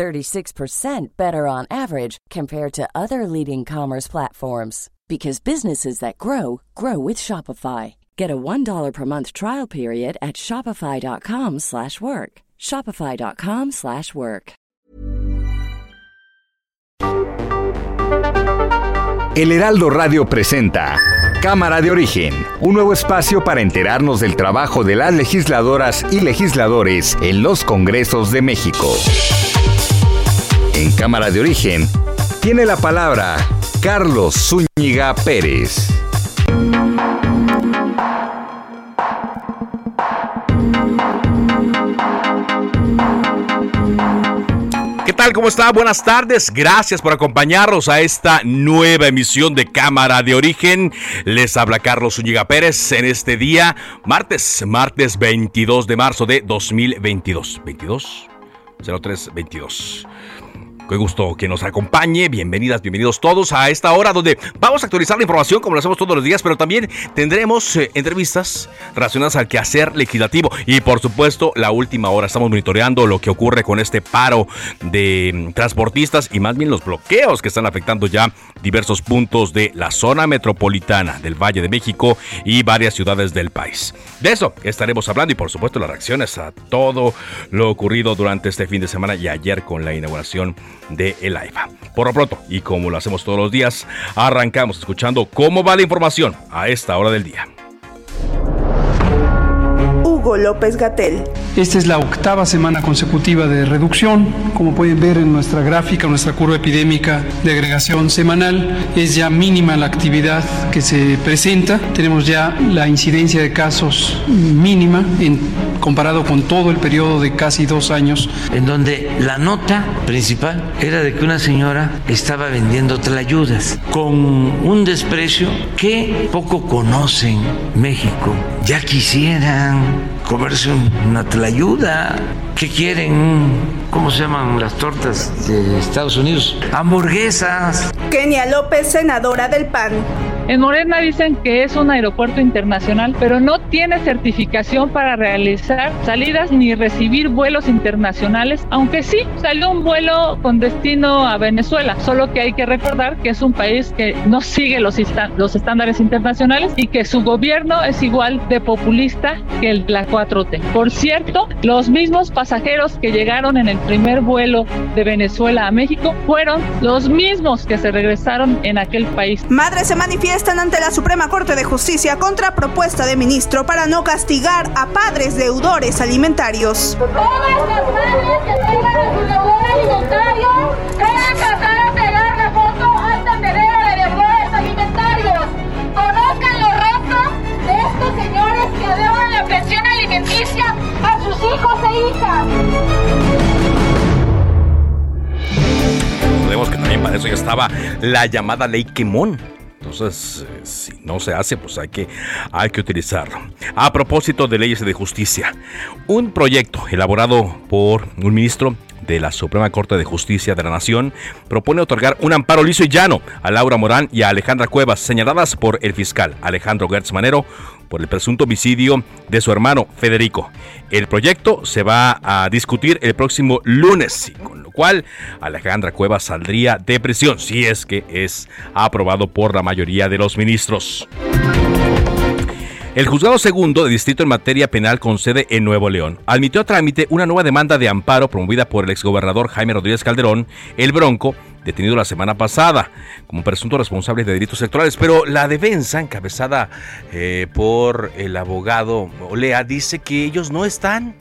36% better on average compared to other leading commerce platforms because businesses that grow grow with Shopify. Get a $1 per month trial period at shopify.com/work. shopify.com/work. El Heraldo Radio presenta Cámara de Origen, un nuevo espacio para enterarnos del trabajo de las legisladoras y legisladores en los Congresos de México. En Cámara de Origen tiene la palabra Carlos Zúñiga Pérez. ¿Qué tal? ¿Cómo está? Buenas tardes. Gracias por acompañarnos a esta nueva emisión de Cámara de Origen. Les habla Carlos Zúñiga Pérez en este día, martes, martes 22 de marzo de 2022. ¿22? 0322. Qué gusto que nos acompañe. Bienvenidas, bienvenidos todos a esta hora donde vamos a actualizar la información como lo hacemos todos los días, pero también tendremos eh, entrevistas relacionadas al quehacer legislativo y por supuesto la última hora. Estamos monitoreando lo que ocurre con este paro de mm, transportistas y más bien los bloqueos que están afectando ya diversos puntos de la zona metropolitana del Valle de México y varias ciudades del país. De eso estaremos hablando y por supuesto las reacciones a todo lo ocurrido durante este fin de semana y ayer con la inauguración de El AIFA. Por lo pronto, y como lo hacemos todos los días, arrancamos escuchando cómo va la información a esta hora del día. Hugo López Gatel. Esta es la octava semana consecutiva de reducción. Como pueden ver en nuestra gráfica, nuestra curva epidémica de agregación semanal, es ya mínima la actividad que se presenta. Tenemos ya la incidencia de casos mínima en, comparado con todo el periodo de casi dos años. En donde la nota principal era de que una señora estaba vendiendo tlayudas con un desprecio que poco conocen México. Ya quisieran comerse una tlayuda. ¿Qué quieren? ¿Cómo se llaman las tortas de Estados Unidos? Hamburguesas. Kenia López, senadora del PAN. En Morena dicen que es un aeropuerto internacional, pero no tiene certificación para realizar salidas ni recibir vuelos internacionales, aunque sí salió un vuelo con destino a Venezuela, solo que hay que recordar que es un país que no sigue los, los estándares internacionales y que su gobierno es igual de populista que el de la 4T. Por cierto, los mismos pasajeros que llegaron en el primer vuelo de Venezuela a México fueron los mismos que se regresaron en aquel país. Madre se manifiesta están ante la Suprema Corte de Justicia contra propuesta de ministro para no castigar a padres deudores alimentarios. Todas las madres que tengan a su deudor alimentario deben pasar a pegar la foto al tendedero de deudores alimentarios. Conozcan los restos de estos señores que deudan la pensión alimenticia sus hijos e hijas. Recordemos que también para eso ya estaba la llamada ley Quemón entonces, eh, si no se hace, pues hay que, hay que utilizarlo. A propósito de leyes de justicia, un proyecto elaborado por un ministro de la Suprema Corte de Justicia de la Nación propone otorgar un amparo liso y llano a Laura Morán y a Alejandra Cuevas, señaladas por el fiscal Alejandro Gertz Manero por el presunto homicidio de su hermano Federico. El proyecto se va a discutir el próximo lunes, con lo cual Alejandra Cuevas saldría de prisión si es que es aprobado por la mayoría de los ministros. El juzgado segundo de distrito en materia penal con sede en Nuevo León admitió a trámite una nueva demanda de amparo promovida por el exgobernador Jaime Rodríguez Calderón, el Bronco, detenido la semana pasada como presunto responsable de delitos electorales. Pero la defensa, encabezada eh, por el abogado Olea, dice que ellos no están,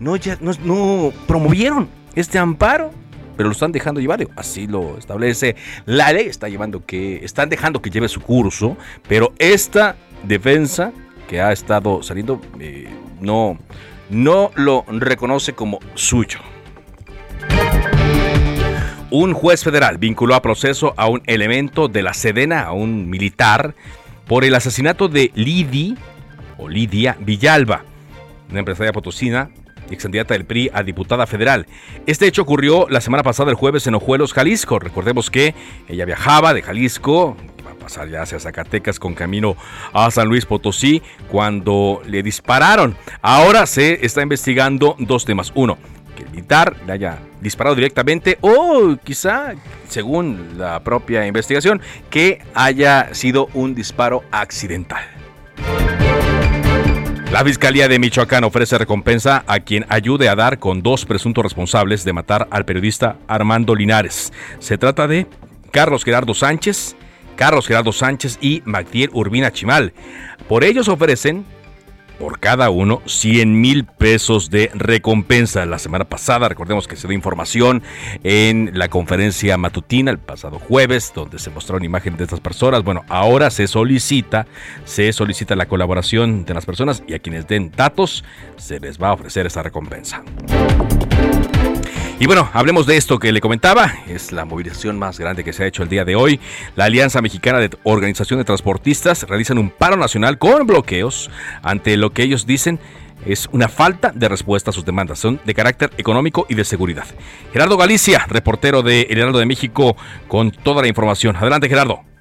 no, ya, no, no promovieron este amparo pero lo están dejando llevar, así lo establece la ley, está llevando que están dejando que lleve su curso, pero esta defensa que ha estado saliendo eh, no, no lo reconoce como suyo. Un juez federal vinculó a proceso a un elemento de la Sedena, a un militar, por el asesinato de Lidi o Lidia Villalba, una empresaria potosina ex candidata del PRI a diputada federal. Este hecho ocurrió la semana pasada, el jueves, en Ojuelos, Jalisco. Recordemos que ella viajaba de Jalisco, pasar ya hacia Zacatecas con camino a San Luis Potosí, cuando le dispararon. Ahora se está investigando dos temas. Uno, que el militar le haya disparado directamente o quizá, según la propia investigación, que haya sido un disparo accidental. La Fiscalía de Michoacán ofrece recompensa a quien ayude a dar con dos presuntos responsables de matar al periodista Armando Linares. Se trata de Carlos Gerardo Sánchez, Carlos Gerardo Sánchez y Magdiel Urbina Chimal. Por ellos ofrecen por cada uno 100 mil pesos de recompensa. La semana pasada, recordemos que se dio información en la conferencia matutina el pasado jueves, donde se mostró una imagen de estas personas. Bueno, ahora se solicita, se solicita la colaboración de las personas y a quienes den datos se les va a ofrecer esa recompensa. Y bueno, hablemos de esto que le comentaba, es la movilización más grande que se ha hecho el día de hoy. La Alianza Mexicana de Organización de Transportistas realizan un paro nacional con bloqueos ante lo que ellos dicen es una falta de respuesta a sus demandas, son de carácter económico y de seguridad. Gerardo Galicia, reportero de El Heraldo de México, con toda la información. Adelante, Gerardo.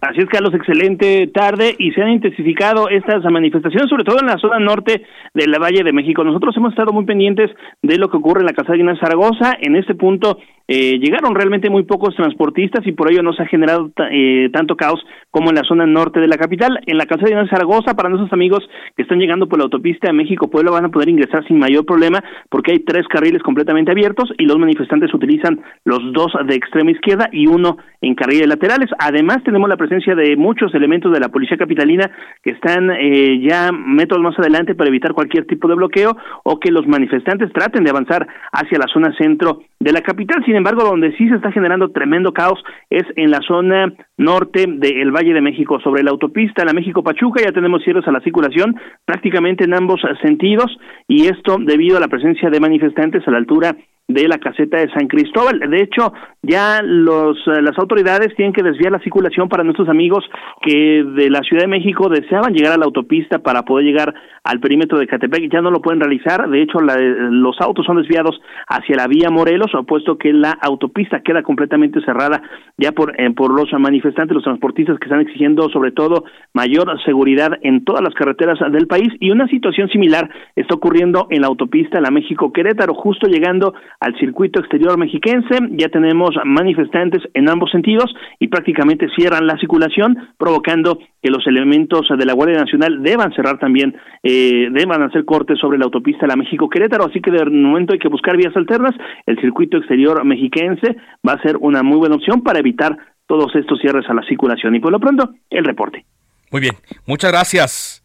Así es, Carlos, excelente tarde y se han intensificado estas manifestaciones, sobre todo en la zona norte del Valle de México. Nosotros hemos estado muy pendientes de lo que ocurre en la Casa de Zaragoza. En este punto eh, llegaron realmente muy pocos transportistas y por ello no se ha generado eh, tanto caos como en la zona norte de la capital. En la Casa de Zaragoza, para nuestros amigos que están llegando por la autopista México-Puebla, van a poder ingresar sin mayor problema porque hay tres carriles completamente abiertos y los manifestantes utilizan los dos de extrema izquierda y uno en carriles laterales. Además, tenemos la presencia de muchos elementos de la policía capitalina que están eh, ya metros más adelante para evitar cualquier tipo de bloqueo o que los manifestantes traten de avanzar hacia la zona centro de la capital. Sin embargo, donde sí se está generando tremendo caos es en la zona norte del Valle de México, sobre la autopista La México Pachuca, ya tenemos cierres a la circulación prácticamente en ambos sentidos y esto debido a la presencia de manifestantes a la altura de la caseta de San Cristóbal. De hecho, ya los, eh, las autoridades tienen que desviar la circulación para nuestros amigos que de la Ciudad de México deseaban llegar a la autopista para poder llegar al perímetro de Catepec. Ya no lo pueden realizar. De hecho, los autos son desviados hacia la vía Morelos, puesto que la autopista queda completamente cerrada ya por, eh, por los manifestantes, los transportistas que están exigiendo sobre todo mayor seguridad en todas las carreteras del país. Y una situación similar está ocurriendo en la autopista La México Querétaro, justo llegando al circuito exterior mexiquense. Ya tenemos manifestantes en ambos sentidos y prácticamente cierran la circulación, provocando que los elementos de la Guardia Nacional deban cerrar también, eh, deban hacer cortes sobre la autopista La México-Querétaro, así que de momento hay que buscar vías alternas. El circuito exterior mexiquense va a ser una muy buena opción para evitar todos estos cierres a la circulación. Y por lo pronto, el reporte. Muy bien, muchas gracias.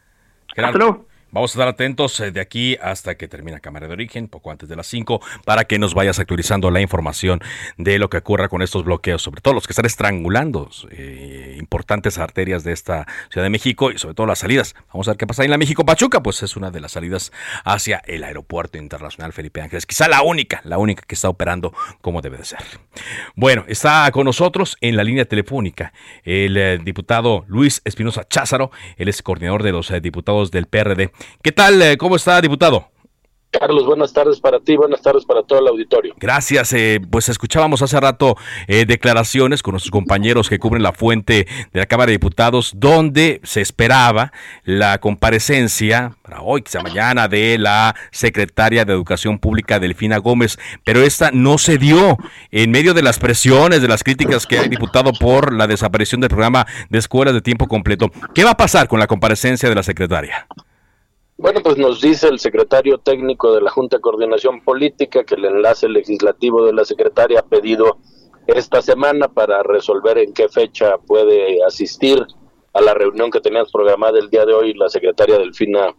Gerardo. Vamos a estar atentos eh, de aquí hasta que termine Cámara de Origen, poco antes de las 5, para que nos vayas actualizando la información de lo que ocurra con estos bloqueos, sobre todo los que están estrangulando eh, importantes arterias de esta Ciudad de México y sobre todo las salidas. Vamos a ver qué pasa en la México Pachuca, pues es una de las salidas hacia el Aeropuerto Internacional Felipe Ángeles, quizá la única, la única que está operando como debe de ser. Bueno, está con nosotros en la línea telefónica el eh, diputado Luis Espinosa Cházaro, él es coordinador de los diputados del PRD. ¿Qué tal? Eh, ¿Cómo está, diputado? Carlos, buenas tardes para ti, buenas tardes para todo el auditorio. Gracias. Eh, pues escuchábamos hace rato eh, declaraciones con nuestros compañeros que cubren la fuente de la Cámara de Diputados, donde se esperaba la comparecencia para hoy, quizá mañana, de la secretaria de Educación Pública, Delfina Gómez, pero esta no se dio en medio de las presiones, de las críticas que hay diputado por la desaparición del programa de escuelas de tiempo completo. ¿Qué va a pasar con la comparecencia de la secretaria? Bueno, pues nos dice el secretario técnico de la Junta de Coordinación Política que el enlace legislativo de la secretaria ha pedido esta semana para resolver en qué fecha puede asistir a la reunión que teníamos programada el día de hoy la secretaria Delfina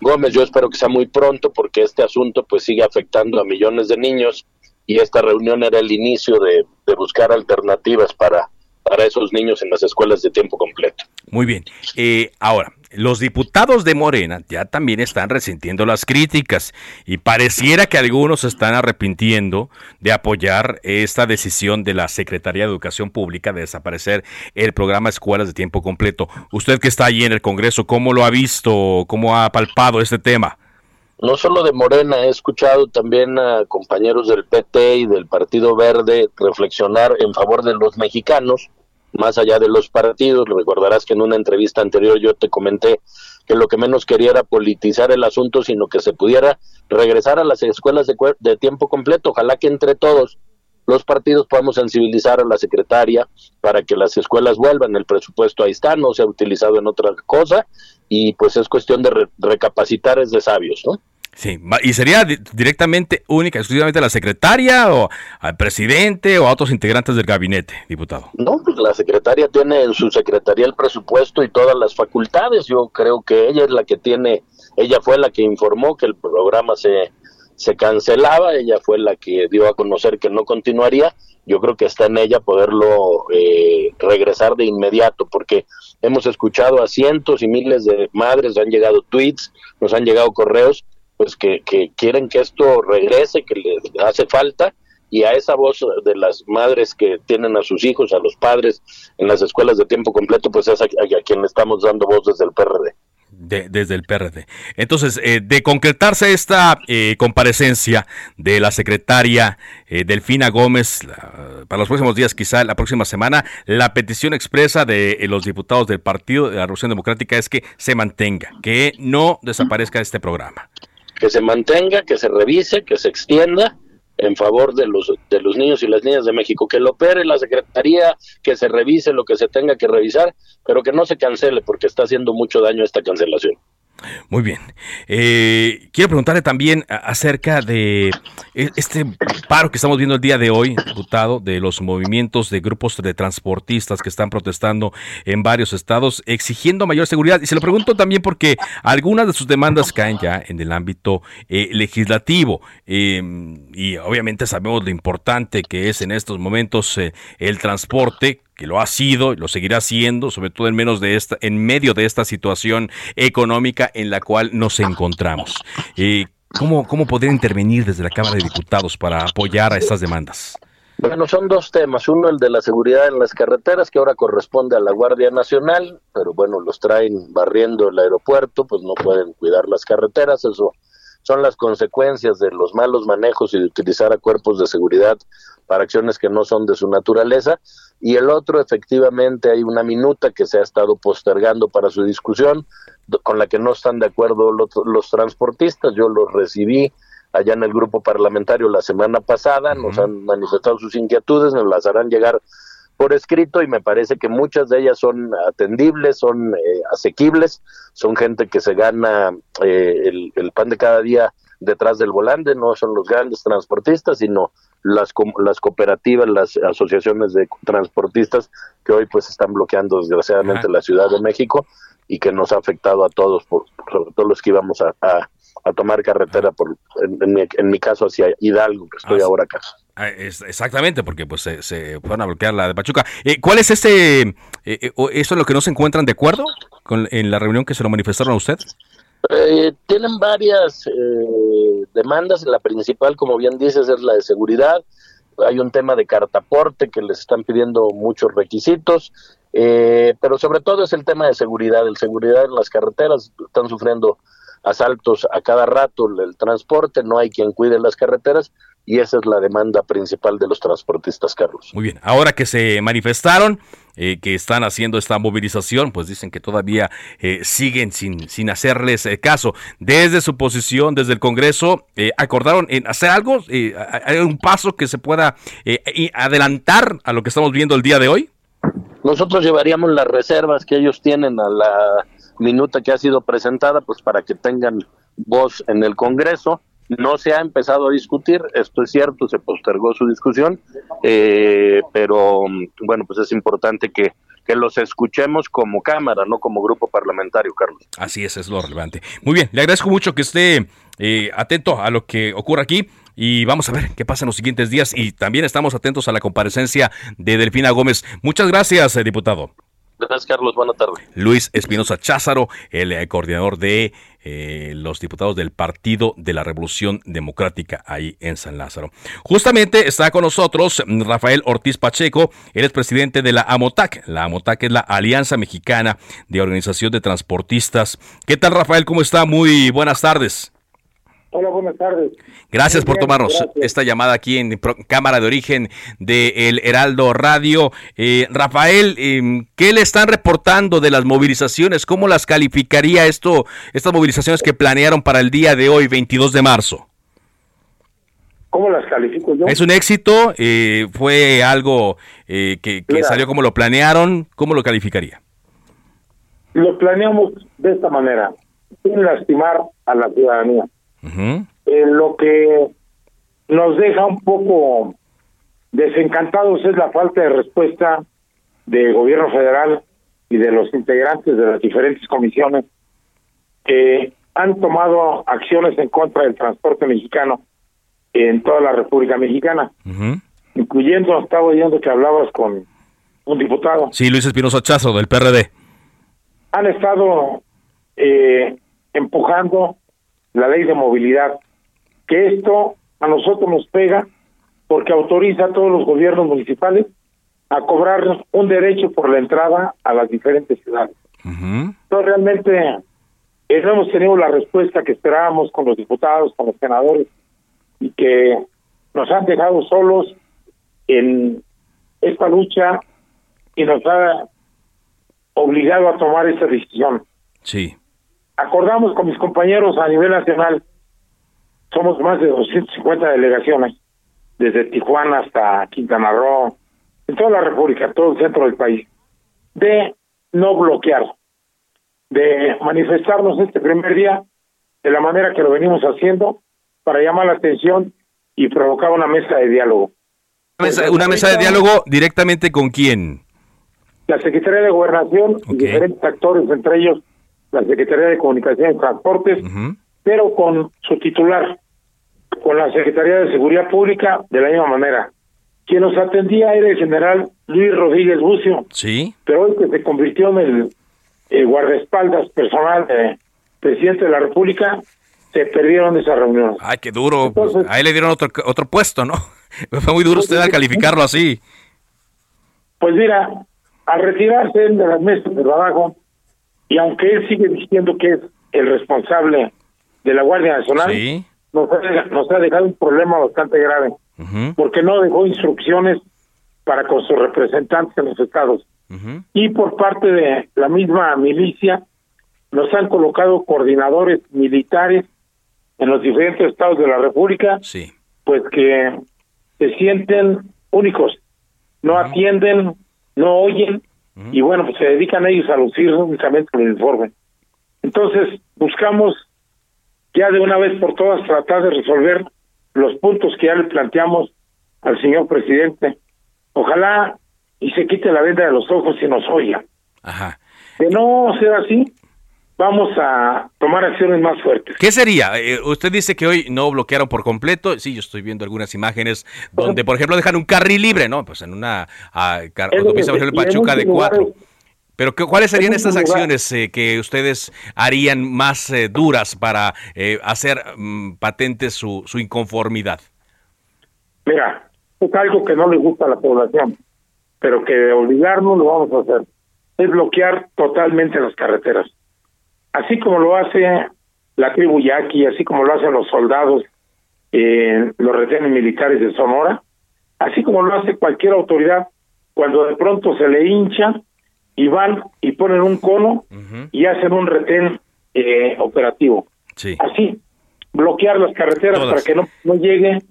Gómez. Yo espero que sea muy pronto porque este asunto pues sigue afectando a millones de niños y esta reunión era el inicio de, buscar alternativas para para esos niños en las escuelas de tiempo completo. Muy bien. Eh, ahora, los diputados de Morena ya también están resintiendo las críticas y pareciera que algunos están arrepintiendo de apoyar esta decisión de la Secretaría de Educación Pública de desaparecer el programa Escuelas de Tiempo Completo. Usted que está allí en el Congreso, ¿cómo lo ha visto? ¿Cómo ha palpado este tema? No solo de Morena, he escuchado también a compañeros del PT y del Partido Verde reflexionar en favor de los mexicanos más allá de los partidos. Recordarás que en una entrevista anterior yo te comenté que lo que menos quería era politizar el asunto, sino que se pudiera regresar a las escuelas de, de tiempo completo. Ojalá que entre todos los partidos podamos sensibilizar a la secretaria para que las escuelas vuelvan. El presupuesto ahí está, no se ha utilizado en otra cosa y pues es cuestión de recapacitar es de sabios, ¿no? Sí, y sería directamente, única, exclusivamente a la secretaria o al presidente o a otros integrantes del gabinete, diputado. No, pues la secretaria tiene en su secretaría el presupuesto y todas las facultades. Yo creo que ella es la que tiene, ella fue la que informó que el programa se, se cancelaba, ella fue la que dio a conocer que no continuaría. Yo creo que está en ella poderlo eh, regresar de inmediato, porque hemos escuchado a cientos y miles de madres, han llegado tweets, nos han llegado correos pues que, quieren que esto regrese, que les hace falta, y a esa voz de las madres que tienen a sus hijos, a los padres en las escuelas de tiempo completo, pues es a, quien estamos dando voz desde el PRD. desde el PRD. Entonces, eh, de concretarse esta eh, comparecencia de la secretaria eh, Delfina Gómez para los próximos días, quizá la próxima semana, la petición expresa de los diputados del Partido de la Revolución Democrática es que se mantenga, que no desaparezca este programa que se mantenga, que se revise, que se extienda en favor de los de los niños y las niñas de México, que lo opere la Secretaría, que se revise lo que se tenga que revisar, pero que no se cancele porque está haciendo mucho daño esta cancelación. Muy bien. Eh, quiero preguntarle también acerca de e, este paro que estamos viendo el día de hoy, diputado, de los movimientos de grupos de transportistas que están protestando en varios estados exigiendo mayor seguridad. Y se lo pregunto también porque algunas de sus demandas caen ya en el ámbito eh, legislativo. Em, y obviamente sabemos lo importante que es en estos momentos eh, el transporte que lo ha sido y lo seguirá siendo, sobre todo en menos de esta, en medio de esta situación económica en la cual nos encontramos. Eh, ¿cómo, ¿Cómo poder intervenir desde la Cámara de Diputados para apoyar a estas demandas? Bueno, son dos temas. Uno, el de la seguridad en las carreteras, que ahora corresponde a la Guardia Nacional, pero bueno, los traen barriendo el aeropuerto, pues no pueden cuidar las carreteras. Eso son las consecuencias de los malos manejos y de utilizar a cuerpos de seguridad para acciones que no son de su naturaleza y el otro efectivamente hay una minuta que se ha estado postergando para su discusión, con la que no están de acuerdo los, transportistas. Yo los recibí allá en el grupo parlamentario la semana pasada, nos han manifestado sus inquietudes, nos las harán llegar por escrito y me parece que muchas de ellas son atendibles, son eh, asequibles, son gente que se gana eh, el, el pan de cada día detrás del volante, no son los grandes transportistas, sino las, las cooperativas, las asociaciones de transportistas que hoy pues están bloqueando desgraciadamente la Ciudad de México y que nos ha afectado a todos, por, sobre todo los que íbamos a, a, tomar carretera, por, en, mi, caso hacia Hidalgo, que estoy ahora acá. Ah, exactamente, porque pues se, se, fueron a bloquear la de Pachuca. Eh, ¿Cuál es ese, eh, eh, eso es lo que no se encuentran de acuerdo con, en la reunión que se lo manifestaron a usted? Eh, tienen varias eh, demandas, la principal, como bien dices, es la de seguridad. Hay un tema de cartaporte que les están pidiendo muchos requisitos, eh, pero sobre todo es el tema de seguridad. El seguridad en las carreteras están sufriendo asaltos a cada rato, el transporte, no hay quien cuide las carreteras y esa es la demanda principal de los transportistas, Carlos. Muy bien, ahora que se manifestaron, eh, que están haciendo esta movilización, pues dicen que todavía eh, siguen sin, sin hacerles eh, caso. Desde su posición, desde el Congreso, acordaron en hacer algo, hay un paso que se pueda adelantar a lo que estamos viendo el día de hoy. Nosotros llevaríamos las reservas que ellos tienen a la minuta que ha sido presentada, pues para que tengan voz en el Congreso no se ha empezado a discutir, esto es cierto, se postergó su discusión, eh, pero bueno, pues es importante que, que los escuchemos como Cámara, no como grupo parlamentario, Carlos. Así es, es lo relevante. Muy bien, le agradezco mucho que esté eh, atento a lo que ocurre aquí y vamos a ver qué pasa en los siguientes días y también estamos atentos a la comparecencia de Delfina Gómez. Muchas gracias, eh, diputado. Gracias, Carlos. Buena tarde. Luis Espinosa Cházaro, el eh, coordinador de eh, los diputados del Partido de la Revolución Democrática ahí en San Lázaro. Justamente está con nosotros Rafael Ortiz Pacheco, él es presidente de la AMOTAC. La AMOTAC es la Alianza Mexicana de Organización de Transportistas. ¿Qué tal, Rafael? ¿Cómo está? Muy buenas tardes. Hola, buenas tardes. Gracias por tomarnos esta llamada aquí en Cámara de Origen de El Heraldo Radio. Eh, Rafael, em, ¿qué le están reportando de las movilizaciones? ¿Cómo las calificaría esto, estas movilizaciones que planearon para el día de hoy, 22 de marzo? ¿Cómo las califico yo? ¿Es un éxito? Eh, ¿Fue algo eh, que, salió como lo planearon? ¿Cómo lo calificaría? Lo planeamos de esta manera, sin lastimar a la ciudadanía eh, lo que nos deja un poco desencantados es la falta de respuesta del gobierno federal y de los integrantes de las diferentes comisiones que han tomado acciones en contra del transporte mexicano en toda la República Mexicana, incluyendo, estaba oyendo que hablabas con un diputado. Sí, Luis Espinosa Chazo, del PRD. Han estado eh, empujando la ley de movilidad, que esto a nosotros nos pega porque autoriza a todos los gobiernos municipales a cobrarnos un derecho por la entrada a las diferentes ciudades. Entonces realmente eh, no hemos tenido la respuesta que esperábamos con los diputados, con los senadores, y que nos han dejado solos en esta lucha y nos ha obligado a tomar esa decisión. Sí acordamos con mis compañeros a nivel nacional, somos más de 250 delegaciones, desde Tijuana hasta Quintana Roo, en toda la República, todo el centro del país, de no bloquear, de manifestarnos este primer día de la manera que lo venimos haciendo para llamar la atención y provocar una mesa de diálogo. ¿Una mesa, de diálogo directamente con quién? La Secretaría de Gobernación y diferentes actores, entre ellos la Secretaría de Comunicación y Transportes, pero con su titular, con la Secretaría de Seguridad Pública, de la misma manera. Quien nos atendía era el general Luis Rodríguez Bucio. Sí. Pero hoy que se convirtió en el, guardaespaldas personal del presidente de la República, se perdieron esas reuniones. Ay, qué duro. Pues, ahí le dieron otro, otro puesto, ¿no? Fue muy duro pues, usted al calificarlo así. Pues mira, al retirarse de las mesas de trabajo, y aunque él sigue diciendo que es el responsable de la Guardia Nacional, nos, ha, dejado un problema bastante grave, porque no dejó instrucciones para con sus representantes en los estados. Y por parte de la misma milicia, nos han colocado coordinadores militares en los diferentes estados de la República, pues que se sienten únicos, no atienden, no oyen y bueno, pues se dedican ellos a lucir únicamente el informe. Entonces, buscamos ya de una vez por todas tratar de resolver los puntos que ya le planteamos al señor presidente. Ojalá y se quite la venda de los ojos y nos oiga. Ajá. De no ser así, vamos a tomar acciones más fuertes. ¿Qué sería? Eh, usted dice que hoy no bloquearon por completo. Sí, yo estoy viendo algunas imágenes donde, por ejemplo, dejan un carril libre, ¿no? Pues en una autopista, por ejemplo, Pachuca de cuatro. Pero ¿cuáles serían estas acciones eh, que ustedes harían más eh, duras para hacer mm, patente su, su inconformidad? Mira, es algo que no le gusta a la población, pero que de obligarnos lo vamos a hacer. Es bloquear totalmente las carreteras así como lo hace la tribu yaqui, así como lo hacen los soldados en los retenes militares de Sonora, así como lo hace cualquier autoridad cuando de pronto se le hincha y van y ponen un cono y hacen un retén eh, operativo. Así, bloquear las carreteras para que no, no llegue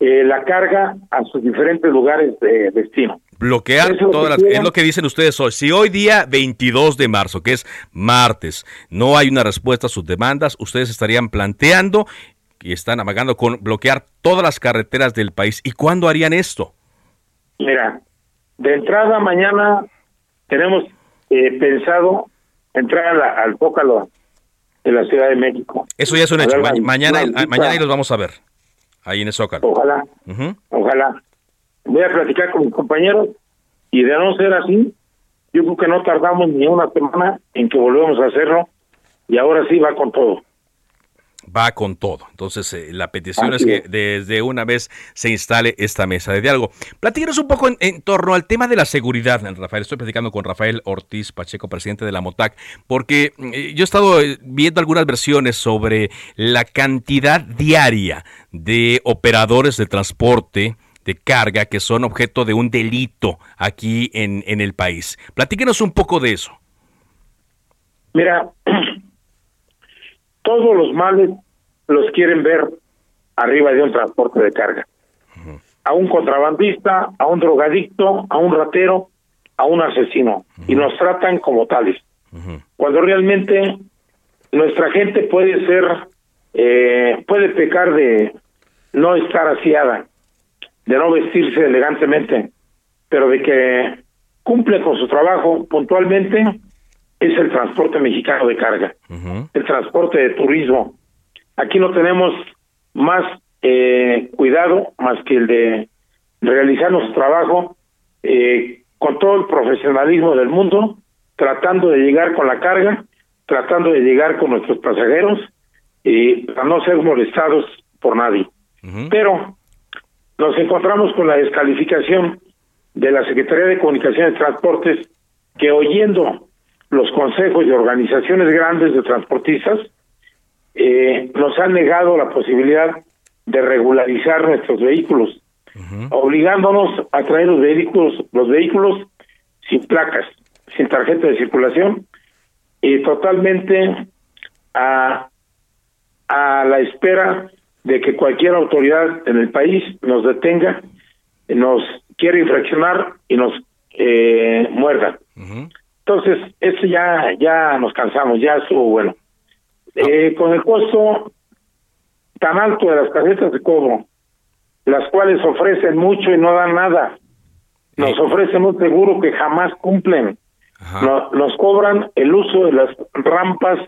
eh, la carga a sus diferentes lugares de destino. Bloquear todas las... Es lo que dicen ustedes hoy. Si hoy día 22 de marzo, que es martes, no hay una respuesta a sus demandas, ustedes estarían planteando y están amagando con bloquear todas las carreteras del país. ¿Y cuándo harían esto? Mira, de entrada mañana tenemos eh, pensado entrar al Zócalo de la Ciudad de México. Eso ya es un hecho. mañana, mañana y los vamos a ver ahí en el Zócalo. Ojalá, ojalá voy a platicar con mis compañeros y de no ser así, yo creo que no tardamos ni una semana en que volvemos a hacerlo y ahora sí va con todo va con todo. Entonces, eh, la petición es que desde una vez se instale esta mesa de diálogo. Platíquenos un poco en, torno al tema de la seguridad, Rafael. Estoy platicando con Rafael Ortiz Pacheco, presidente de la MOTAC, porque eh, yo he estado eh, viendo algunas versiones sobre la cantidad diaria de operadores de transporte de carga que son objeto de un delito aquí en, en el país. Platíquenos un poco de eso. Mira, todos los males los quieren ver arriba de un transporte de carga. A un contrabandista, a un drogadicto, a un ratero, a un asesino. Y nos tratan como tales. Cuando realmente nuestra gente puede ser, eh, puede pecar de no estar aseada, de no vestirse elegantemente, pero de que cumple con su trabajo puntualmente es el transporte mexicano de carga, el transporte de turismo. Aquí no tenemos más eh, cuidado más que el de realizar nuestro trabajo eh, con todo el profesionalismo del mundo, tratando de llegar con la carga, tratando de llegar con nuestros pasajeros y para no ser molestados por nadie. Pero nos encontramos con la descalificación de la Secretaría de Comunicaciones y Transportes que oyendo los consejos y organizaciones grandes de transportistas eh, nos han negado la posibilidad de regularizar nuestros vehículos, obligándonos a traer los vehículos, los vehículos sin placas, sin tarjeta de circulación y totalmente a, a la espera de que cualquier autoridad en el país nos detenga, nos quiera infraccionar y nos eh, muerda. Entonces, eso ya, ya nos cansamos, ya estuvo bueno. Eh, con el costo tan alto de las tarjetas de cobro, las cuales ofrecen mucho y no dan nada, nos ofrecen un seguro que jamás cumplen. nos cobran el uso de las rampas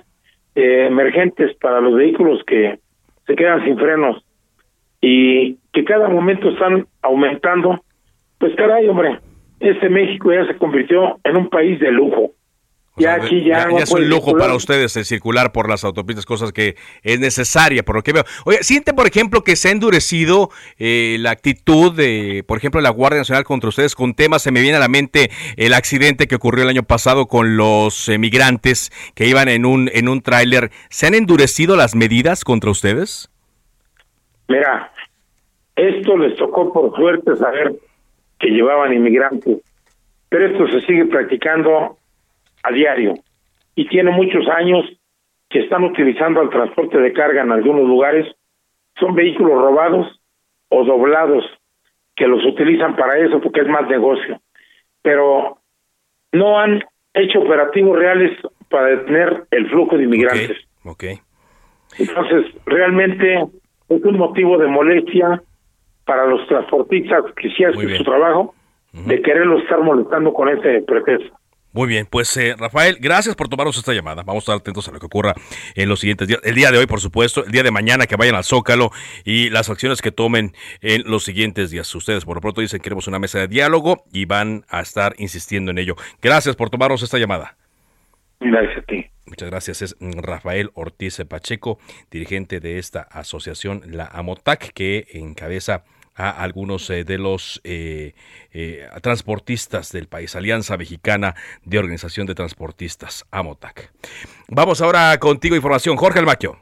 eh, emergentes para los vehículos que se quedan sin frenos y que cada momento están aumentando. Pues caray, hombre, este México ya se convirtió en un país de lujo. Ya aquí ya, es un lujo para ustedes el circular por las autopistas, cosas que es necesaria, por lo que veo. Oye, ¿siente, por ejemplo, que se ha endurecido eh, la actitud de, por ejemplo, la Guardia Nacional contra ustedes con temas? Se me viene a la mente el accidente que ocurrió el año pasado con los migrantes que iban en un, en un tráiler. ¿Se han endurecido las medidas contra ustedes? Mira, esto les tocó por suerte saber que llevaban inmigrantes. Pero esto se sigue practicando a diario y tiene muchos años que están utilizando el transporte de carga en algunos lugares. Son vehículos robados o doblados que los utilizan para eso porque es más negocio. Pero no han hecho operativos reales para detener el flujo de inmigrantes. Okay, Entonces, realmente es un motivo de molestia para los transportistas que sí hacen su trabajo, de quererlo estar molestando con ese pretexto. Muy bien, pues eh, Rafael, gracias por tomarnos esta llamada. Vamos a estar atentos a lo que ocurra en los siguientes días. El día de hoy, por supuesto, el día de mañana que vayan al Zócalo y las acciones que tomen en los siguientes días. Ustedes por lo pronto dicen que queremos una mesa de diálogo y van a estar insistiendo en ello. Gracias por tomarnos esta llamada. Gracias a ti. Muchas gracias. Es Rafael Ortiz Pacheco, dirigente de esta asociación, la AMOTAC, que encabeza a algunos eh, de los eh, eh, transportistas del país, Alianza Mexicana de Organización de Transportistas, AMOTAC. Vamos ahora contigo, información. Jorge Almaquio.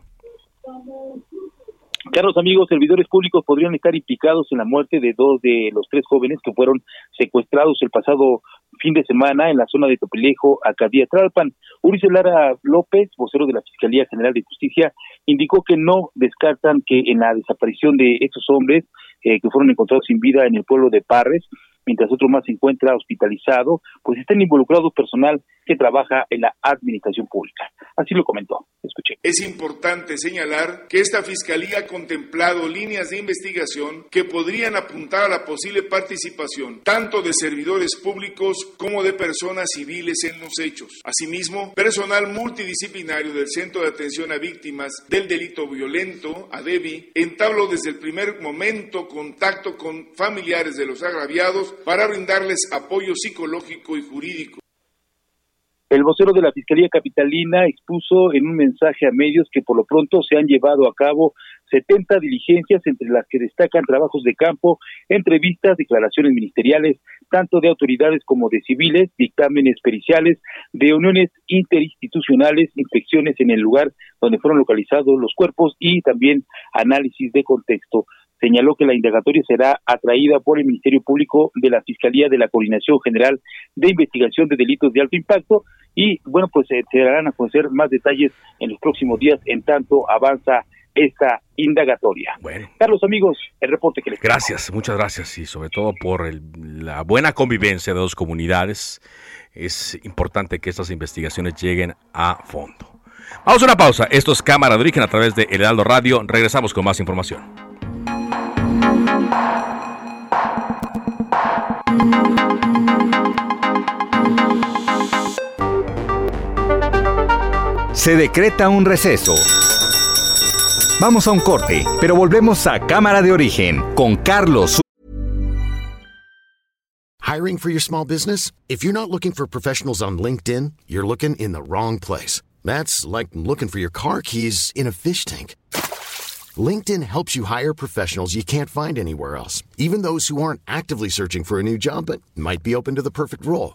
Carlos, amigos, servidores públicos podrían estar implicados en la muerte de dos de los tres jóvenes que fueron secuestrados el pasado fin de semana en la zona de Topilejo, Acadía Tralpan. Urice Lara López, vocero de la Fiscalía General de Justicia, indicó que no descartan que en la desaparición de estos hombres eh, que fueron encontrados sin vida en el pueblo de Parres, mientras otro más se encuentra hospitalizado, pues están involucrados personal que trabaja en la administración pública. Así lo comentó. Escuché. Es importante señalar que esta fiscalía ha contemplado líneas de investigación que podrían apuntar a la posible participación tanto de servidores públicos como de personas civiles en los hechos. Asimismo, personal multidisciplinario del Centro de Atención a Víctimas del Delito Violento, ADEVI, entabló desde el primer momento contacto con familiares de los agraviados para brindarles apoyo psicológico y jurídico. El vocero de la Fiscalía Capitalina expuso en un mensaje a medios que por lo pronto se han llevado a cabo 70 diligencias, entre las que destacan trabajos de campo, entrevistas, declaraciones ministeriales, tanto de autoridades como de civiles, dictámenes periciales, de uniones interinstitucionales, inspecciones en el lugar donde fueron localizados los cuerpos y también análisis de contexto señaló que la indagatoria será atraída por el Ministerio Público de la Fiscalía de la Coordinación General de Investigación de Delitos de Alto Impacto y bueno, pues eh, se darán a conocer más detalles en los próximos días en tanto avanza esta indagatoria. Bueno. Carlos, amigos, el reporte que les Gracias, muchas gracias y sobre todo por la buena convivencia de dos comunidades. Es importante que estas investigaciones lleguen a fondo. Vamos a una pausa. Esto es Cámara de Origen a través de El Heraldo Radio. Regresamos con más información. Se decreta un receso. Vamos a un corte, pero volvemos a Cámara de Origen con Carlos. Hiring for your small business? If you're not looking for professionals on LinkedIn, you're looking in the wrong place. That's like looking for your car keys in a fish tank. LinkedIn helps you hire professionals you can't find anywhere else, even those who aren't actively searching for a new job but might be open to the perfect role.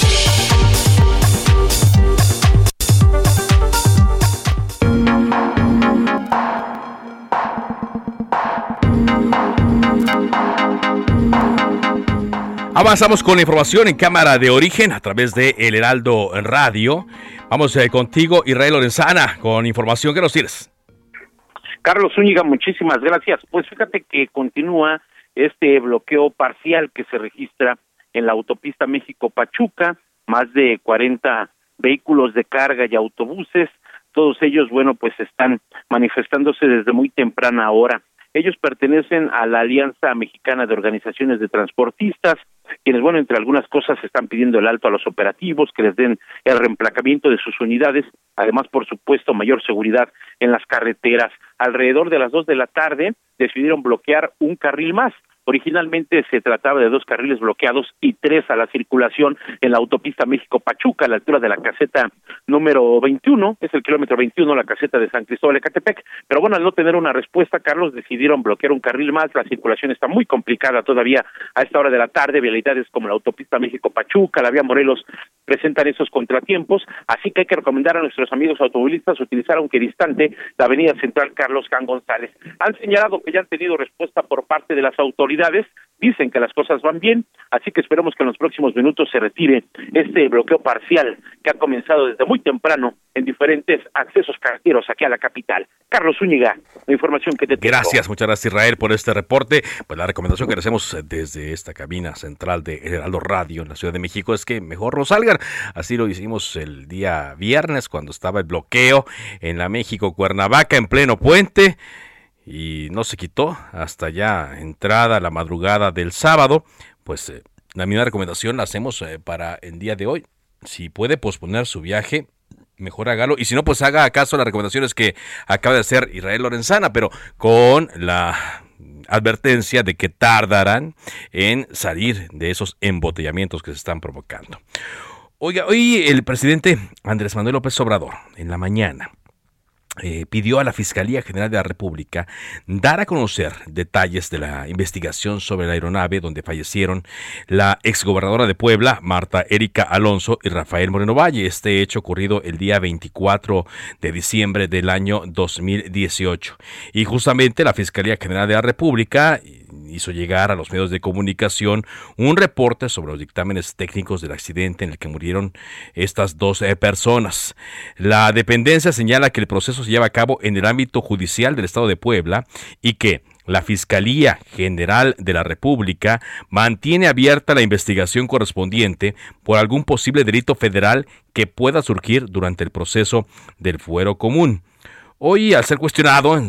Avanzamos con la información en cámara de origen a través de El Heraldo Radio. Vamos eh, contigo, Israel Lorenzana, con información que nos tienes. Carlos Zúñiga, muchísimas gracias. Pues fíjate que continúa este bloqueo parcial que se registra en la autopista México-Pachuca, más de 40 vehículos de carga y autobuses, todos ellos, bueno, pues están manifestándose desde muy temprana hora. Ellos pertenecen a la Alianza Mexicana de Organizaciones de Transportistas, quienes, bueno, entre algunas cosas están pidiendo el alto a los operativos, que les den el reemplacamiento de sus unidades, además, por supuesto, mayor seguridad en las carreteras. Alrededor de las dos de la tarde decidieron bloquear un carril más. Originalmente se trataba de dos carriles bloqueados y tres a la circulación en la autopista México-Pachuca, a la altura de la caseta número 21, es el kilómetro 21, la caseta de San Cristóbal de Catepec. Pero bueno, al no tener una respuesta, Carlos, decidieron bloquear un carril más. La circulación está muy complicada todavía a esta hora de la tarde. Vialidades como la autopista México-Pachuca, la vía Morelos presentan esos contratiempos. Así que hay que recomendar a nuestros amigos automovilistas utilizar, aunque distante, la avenida central Carlos Can González. Han señalado que ya han tenido respuesta por parte de las autoridades dicen que las cosas van bien, así que esperemos que en los próximos minutos se retire este bloqueo parcial que ha comenzado desde muy temprano en diferentes accesos carreteros aquí a la capital. Carlos Zúñiga, la información que te tengo. Gracias, muchas gracias Israel por este reporte. Pues la recomendación que hacemos desde esta cabina central de Heraldo Radio en la Ciudad de México es que mejor no salgan. Así lo hicimos el día viernes cuando estaba el bloqueo en la México Cuernavaca en pleno puente y no se quitó hasta ya entrada la madrugada del sábado, pues eh, la misma recomendación la hacemos eh, para el día de hoy. Si puede posponer su viaje, mejor hágalo. Y si no, pues haga acaso las recomendaciones que acaba de hacer Israel Lorenzana, pero con la advertencia de que tardarán en salir de esos embotellamientos que se están provocando. Oiga, hoy el presidente Andrés Manuel López Obrador, en la mañana, eh, pidió a la Fiscalía General de la República dar a conocer detalles de la investigación sobre la aeronave donde fallecieron la exgobernadora de Puebla, Marta Erika Alonso y Rafael Moreno Valle. Este hecho ocurrido el día 24 de diciembre del año 2018. Y justamente la Fiscalía General de la República hizo llegar a los medios de comunicación un reporte sobre los dictámenes técnicos del accidente en el que murieron estas dos eh, personas. La dependencia señala que el proceso se lleva a cabo en el ámbito judicial del Estado de Puebla y que la Fiscalía General de la República mantiene abierta la investigación correspondiente por algún posible delito federal que pueda surgir durante el proceso del fuero común. Hoy, al ser cuestionado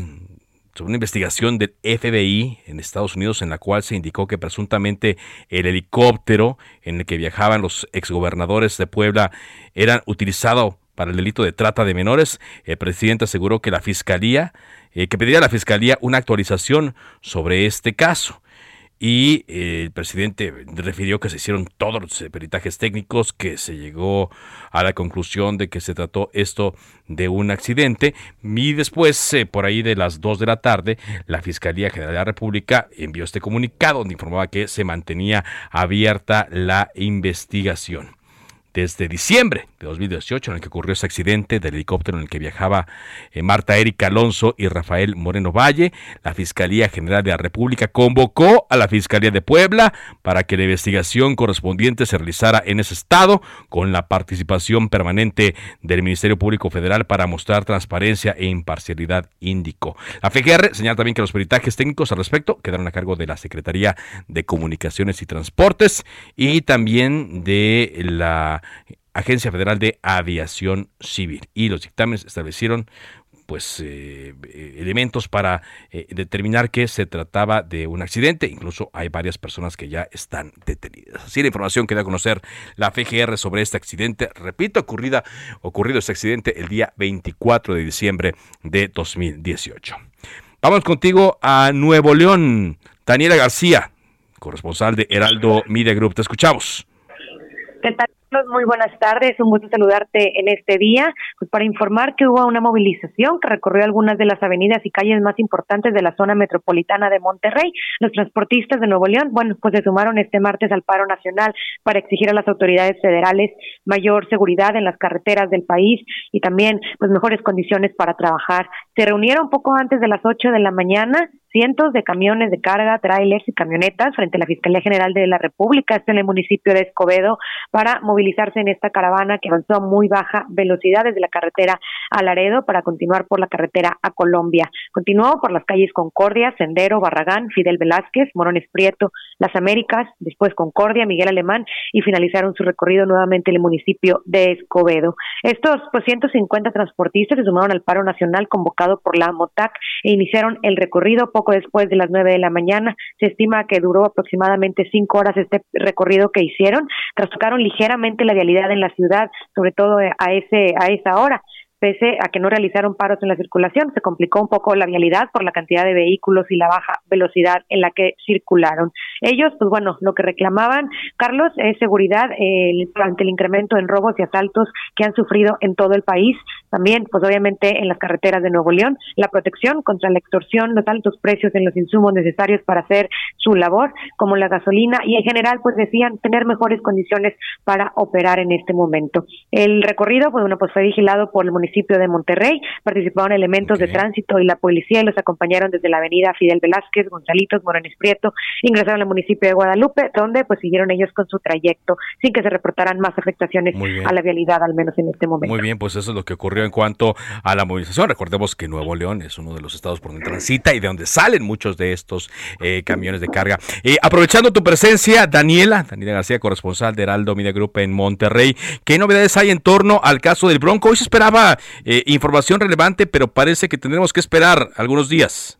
sobre una investigación del FBI en Estados Unidos en la cual se indicó que presuntamente el helicóptero en el que viajaban los exgobernadores de Puebla era utilizado para el delito de trata de menores, el presidente aseguró que la fiscalía, eh, que pediría a la fiscalía una actualización sobre este caso y eh, el presidente refirió que se hicieron todos los peritajes técnicos, que se llegó a la conclusión de que se trató esto de un accidente. Y después, eh, por ahí de las 2 de la tarde, la Fiscalía General de la República envió este comunicado donde informaba que se mantenía abierta la investigación. Desde diciembre de 2018, en el que ocurrió ese accidente del helicóptero en el que viajaba eh, Marta Erika Alonso y Rafael Moreno Valle, la Fiscalía General de la República convocó a la Fiscalía de Puebla para que la investigación correspondiente se realizara en ese estado, con la participación permanente del Ministerio Público Federal para mostrar transparencia e imparcialidad, indicó. La FGR señala también que los peritajes técnicos al respecto quedaron a cargo de la Secretaría de Comunicaciones y Transportes y también de la Agencia Federal de Aviación Civil. Y los dictámenes establecieron pues eh, eh, elementos para eh, determinar que se trataba de un accidente. Incluso hay varias personas que ya están detenidas. Así la información que da a conocer la FGR sobre este accidente. Repito, ocurrida, ocurrido este accidente el día 24 de diciembre de 2018. Vamos contigo a Nuevo León. Daniela García, corresponsal de Heraldo Media Group. Te escuchamos. ¿Qué tal? Muy buenas tardes, un gusto saludarte en este día, pues para informar que hubo una movilización que recorrió algunas de las avenidas y calles más importantes de la zona metropolitana de Monterrey. Los transportistas de Nuevo León, bueno, pues se sumaron este martes al paro nacional para exigir a las autoridades federales mayor seguridad en las carreteras del país y también pues mejores condiciones para trabajar. Se reunieron poco antes de las 8 de la mañana cientos de camiones de carga, trailers y camionetas frente a la Fiscalía General de la República, en el municipio de Escobedo, para movilizarse en esta caravana que avanzó a muy baja velocidad desde la carretera a Laredo para continuar por la carretera a Colombia. Continuó por las calles Concordia, Sendero, Barragán, Fidel Velázquez, Morones Prieto, Las Américas, después Concordia, Miguel Alemán y finalizaron su recorrido nuevamente en el municipio de Escobedo. Estos pues 150 transportistas se sumaron al paro nacional convocado por la MOTAC e iniciaron el recorrido poco después de las nueve de la mañana. Se estima que duró aproximadamente cinco horas este recorrido que hicieron. Trastocaron ligeramente la vialidad en la ciudad, sobre todo a ese a esa hora pese a que no realizaron paros en la circulación. Se complicó un poco la vialidad por la cantidad de vehículos y la baja velocidad en la que circularon. Ellos, pues bueno, lo que reclamaban, Carlos, es seguridad eh, ante el incremento en robos y asaltos que han sufrido en todo el país. También, pues obviamente en las carreteras de Nuevo León, la protección contra la extorsión, los altos precios en los insumos necesarios para hacer su labor, como la gasolina, y en general, pues decían tener mejores condiciones para operar en este momento. El recorrido, pues bueno, pues fue vigilado por el municipio municipio de Monterrey. Participaron elementos de tránsito y la policía y los acompañaron desde la avenida Fidel Velázquez, Gonzalitos, Morones Prieto, ingresaron al municipio de Guadalupe, donde pues siguieron ellos con su trayecto sin que se reportaran más afectaciones a la vialidad, al menos en este momento. Muy bien, pues eso es lo que ocurrió en cuanto a la movilización. Recordemos que Nuevo León es uno de los estados por donde transita y de donde salen muchos de estos eh, camiones de carga. Eh, aprovechando tu presencia, Daniela, Daniela García, corresponsal de Heraldo Media Group en Monterrey, ¿qué novedades hay en torno al caso del Bronco? Hoy se esperaba eh, información relevante, pero parece que tendremos que esperar algunos días.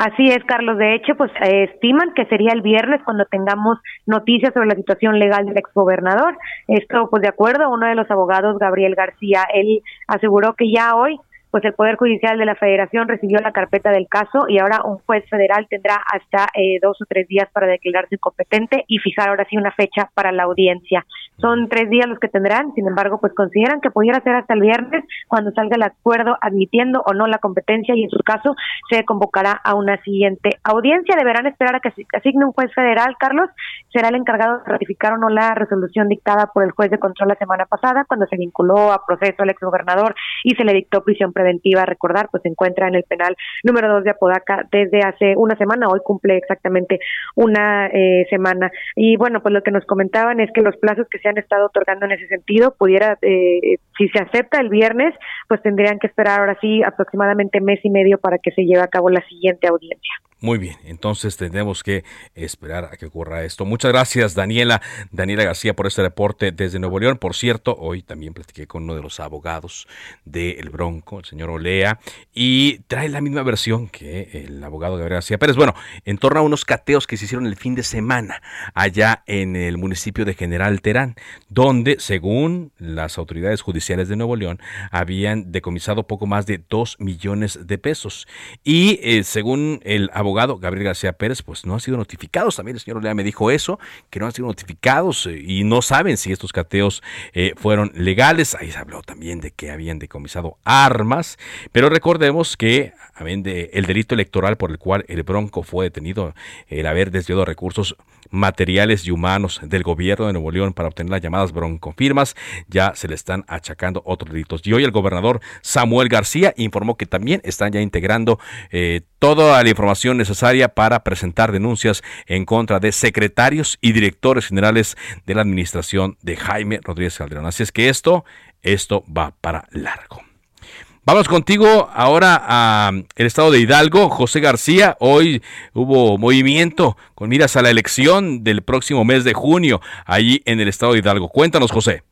Así es, Carlos. De hecho, pues eh, estiman que sería el viernes cuando tengamos noticias sobre la situación legal del exgobernador. Esto, pues de acuerdo uno de los abogados, Gabriel García, él aseguró que ya hoy pues el Poder Judicial de la Federación recibió la carpeta del caso y ahora un juez federal tendrá hasta eh, dos o tres días para declararse incompetente y fijar ahora sí una fecha para la audiencia. Son tres días los que tendrán, sin embargo, pues consideran que pudiera ser hasta el viernes cuando salga el acuerdo admitiendo o no la competencia y en su caso se convocará a una siguiente audiencia. Deberán esperar a que se asigne un juez federal, Carlos, será el encargado de ratificar o no la resolución dictada por el juez de control la semana pasada cuando se vinculó a proceso al exgobernador y se le dictó prisión preventiva. Recordar, pues se encuentra en el penal número 2 de Apodaca desde hace una semana, hoy cumple exactamente una eh, semana. Y bueno, pues lo que nos comentaban es que los plazos que se han estado otorgando en ese sentido, pudiera, eh, si se acepta el viernes, pues tendrían que esperar ahora sí aproximadamente mes y medio para que se lleve a cabo la siguiente audiencia. Muy bien, entonces tenemos que esperar a que ocurra esto. Muchas gracias, Daniela, Daniela García, por este reporte desde Nuevo León. Por cierto, hoy también platiqué con uno de los abogados del Bronco, el señor Olea, y trae la misma versión que el abogado Gabriel García Pérez. Bueno, en torno a unos cateos que se hicieron el fin de semana allá en el municipio de General Terán, donde, según las autoridades judiciales de Nuevo León, habían decomisado poco más de dos millones de pesos. Y eh, según el abogado, abogado Gabriel García Pérez, pues no han sido notificados. También el señor Olea me dijo eso, que no han sido notificados eh, y no saben si estos cateos eh, fueron legales. Ahí se habló también de que habían decomisado armas, pero recordemos que el delito electoral por el cual el Bronco fue detenido, el haber desviado recursos materiales y humanos del gobierno de Nuevo León para obtener las llamadas broncofirmas, ya se le están achacando otros delitos. Y hoy el gobernador Samuel García informó que también están ya integrando eh, toda la información necesaria para presentar denuncias en contra de secretarios y directores generales de la administración de Jaime Rodríguez Calderón. Así es que esto, esto va para largo. Vamos contigo ahora a el estado de Hidalgo, José García. Hoy hubo movimiento con miras a la elección del próximo mes de junio allí en el estado de Hidalgo. Cuéntanos, José.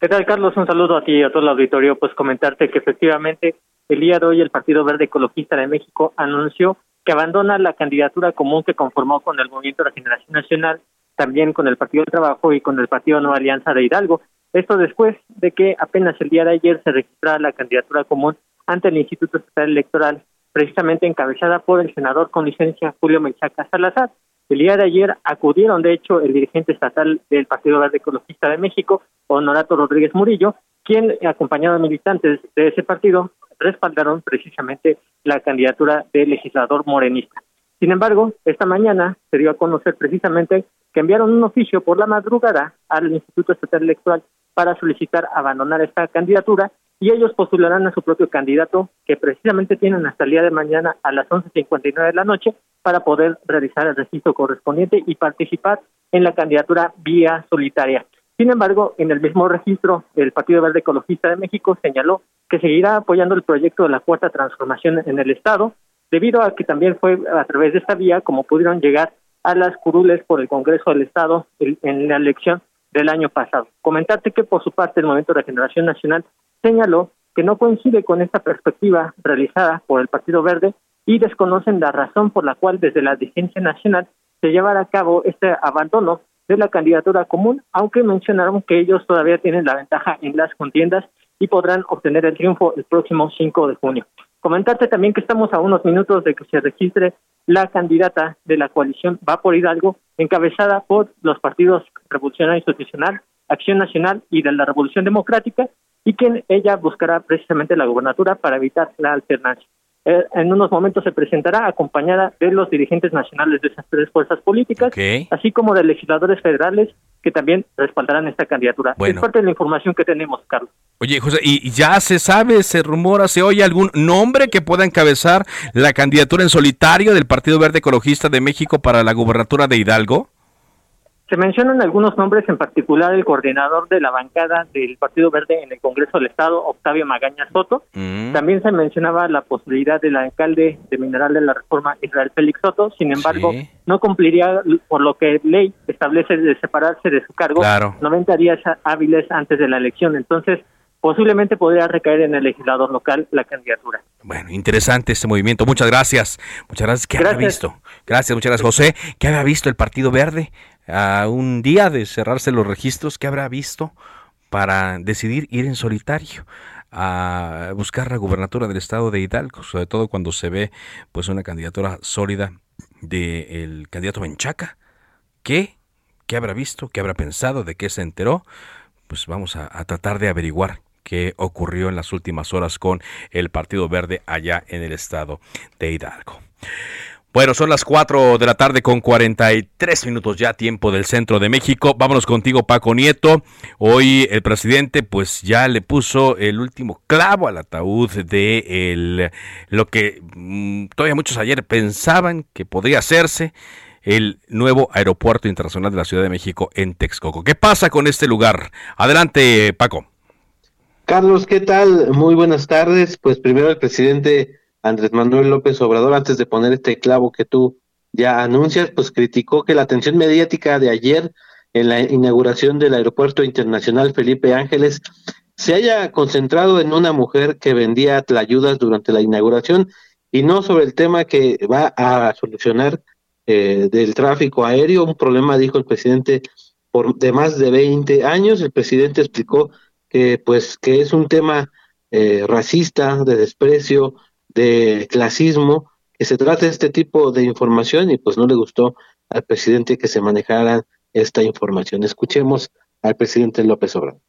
¿Qué tal, Carlos? Un saludo a ti y a todo el auditorio. Pues comentarte que efectivamente el día de hoy el Partido Verde Ecologista de México anunció que abandona la candidatura común que conformó con el Movimiento de Regeneración Nacional, también con el Partido del Trabajo y con el Partido Nueva Alianza de Hidalgo. Esto después de que apenas el día de ayer se registrara la candidatura común ante el Instituto Estatal Electoral, precisamente encabezada por el senador con licencia Julio Menchaca Salazar. El día de ayer acudieron, de hecho, el dirigente estatal del Partido Verde Ecologista de México, Honorato Rodríguez Murillo, quien, acompañado de militantes de ese partido, respaldaron precisamente la candidatura del legislador morenista. Sin embargo, esta mañana se dio a conocer precisamente que enviaron un oficio por la madrugada al Instituto Estatal Electoral para solicitar abandonar esta candidatura y ellos postularán a su propio candidato que precisamente tienen hasta el día de mañana a las 11.59 de la noche para poder realizar el registro correspondiente y participar en la candidatura vía solitaria. Sin embargo, en el mismo registro, el Partido Verde Ecologista de México señaló que seguirá apoyando el proyecto de la cuarta transformación en el Estado, debido a que también fue a través de esta vía como pudieron llegar a las curules por el Congreso del Estado en la elección del año pasado. Comentarte que por su parte el Movimiento de Regeneración Nacional señaló que no coincide con esta perspectiva realizada por el Partido Verde y desconocen la razón por la cual desde la dirigencia nacional se llevará a cabo este abandono de la candidatura común, aunque mencionaron que ellos todavía tienen la ventaja en las contiendas y podrán obtener el triunfo el próximo 5 de junio. Comentarte también que estamos a unos minutos de que se registre la candidata de la coalición Va por Hidalgo, encabezada por los partidos Revolucionario Institucional, Acción Nacional y de la Revolución Democrática, y quien ella buscará precisamente la gobernatura para evitar la alternancia. Eh, en unos momentos se presentará acompañada de los dirigentes nacionales de esas tres fuerzas políticas, así como de legisladores federales que también respaldarán esta candidatura. Es parte de la información que tenemos, Carlos. Oye, José, ¿y ya se sabe, se rumora, se oye algún nombre que pueda encabezar la candidatura en solitario del Partido Verde Ecologista de México para la gubernatura de Hidalgo? Se mencionan algunos nombres, en particular el coordinador de la bancada del Partido Verde en el Congreso del Estado, Octavio Magaña Soto. Mm. También se mencionaba la posibilidad del alcalde de Mineral de la Reforma, Israel Félix Soto. Sin embargo, no cumpliría por lo que ley establece de separarse de su cargo 90 días hábiles antes de la elección. Entonces, posiblemente podría recaer en el legislador local la candidatura. Bueno, interesante este movimiento. Muchas gracias. Muchas gracias. ¿Qué había visto? Gracias, muchas gracias, José. ¿Qué había visto el Partido Verde a un día de cerrarse los registros? ¿Qué habrá visto para decidir ir en solitario? a buscar la gubernatura del estado de Hidalgo, sobre todo cuando se ve pues una candidatura sólida del candidato Benchaca, que ¿Qué habrá visto? ¿Qué habrá pensado? ¿De qué se enteró? Pues vamos a, a tratar de averiguar qué ocurrió en las últimas horas con el Partido Verde allá en el estado de Hidalgo. Bueno, son las 4 de la tarde con 43 minutos ya, tiempo del centro de México. Vámonos contigo, Paco Nieto. Hoy el presidente pues ya le puso el último clavo al ataúd de el, lo que mm, todavía muchos ayer pensaban que podría hacerse el nuevo aeropuerto internacional de la Ciudad de México en Texcoco. ¿Qué pasa con este lugar? Adelante, Paco. Carlos, ¿qué tal? Muy buenas tardes. Pues primero el presidente Andrés Manuel López Obrador, antes de poner este clavo que tú ya anuncias, pues criticó que la atención mediática de ayer en la inauguración del Aeropuerto Internacional Felipe Ángeles se haya concentrado en una mujer que vendía tlayudas durante la inauguración y no sobre el tema que va a solucionar eh, del tráfico aéreo, un problema, dijo el presidente, por de más de 20 años. El presidente explicó que pues que es un tema eh, racista, de desprecio, de clasismo, que se trata de este tipo de información y pues no le gustó al presidente que se manejara esta información. Escuchemos al presidente López Obrador.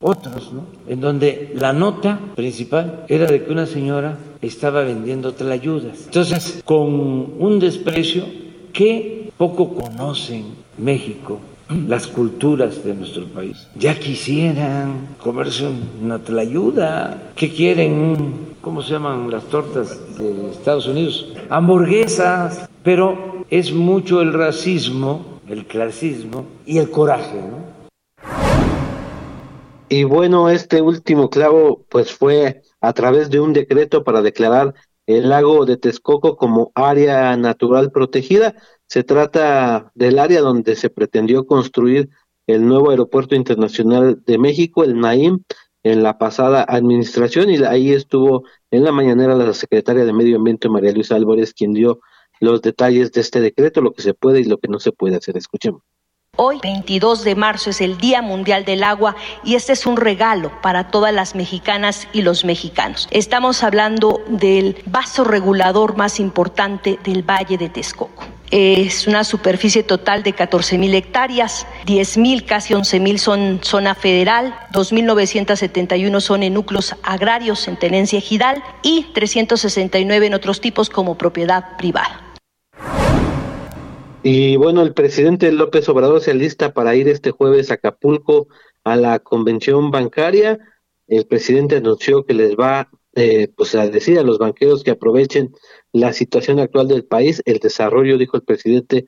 Otros, ¿no? En donde la nota principal era de que una señora estaba vendiendo tlayudas. Entonces, con un desprecio que poco conocen México, las culturas de nuestro país. Ya quisieran comerse una tlayuda. ¿Qué quieren? ¿cómo se llaman las tortas de Estados Unidos? Hamburguesas, pero es mucho el racismo, el clasismo y el coraje, ¿no? Y bueno, este último clavo pues fue a través de un decreto para declarar el lago de Texcoco como área natural protegida. Se trata del área donde se pretendió construir el nuevo aeropuerto internacional de México, el NAIM, en la pasada administración y ahí estuvo en la mañanera la secretaria de Medio Ambiente María Luisa Álvarez quien dio los detalles de este decreto, lo que se puede y lo que no se puede hacer. Escuchemos. Hoy, 22 de marzo, es el Día Mundial del Agua y este es un regalo para todas las mexicanas y los mexicanos. Estamos hablando del vaso regulador más importante del Valle de Texcoco. Es una superficie total de 14 mil hectáreas, 10 mil, casi 11 mil son zona federal, 2.971 son en núcleos agrarios en tenencia ejidal y 369 en otros tipos como propiedad privada. Y bueno, el presidente López Obrador se alista para ir este jueves a Acapulco a la convención bancaria. El presidente anunció que les va eh, pues a decir a los banqueros que aprovechen la situación actual del país, el desarrollo, dijo el presidente,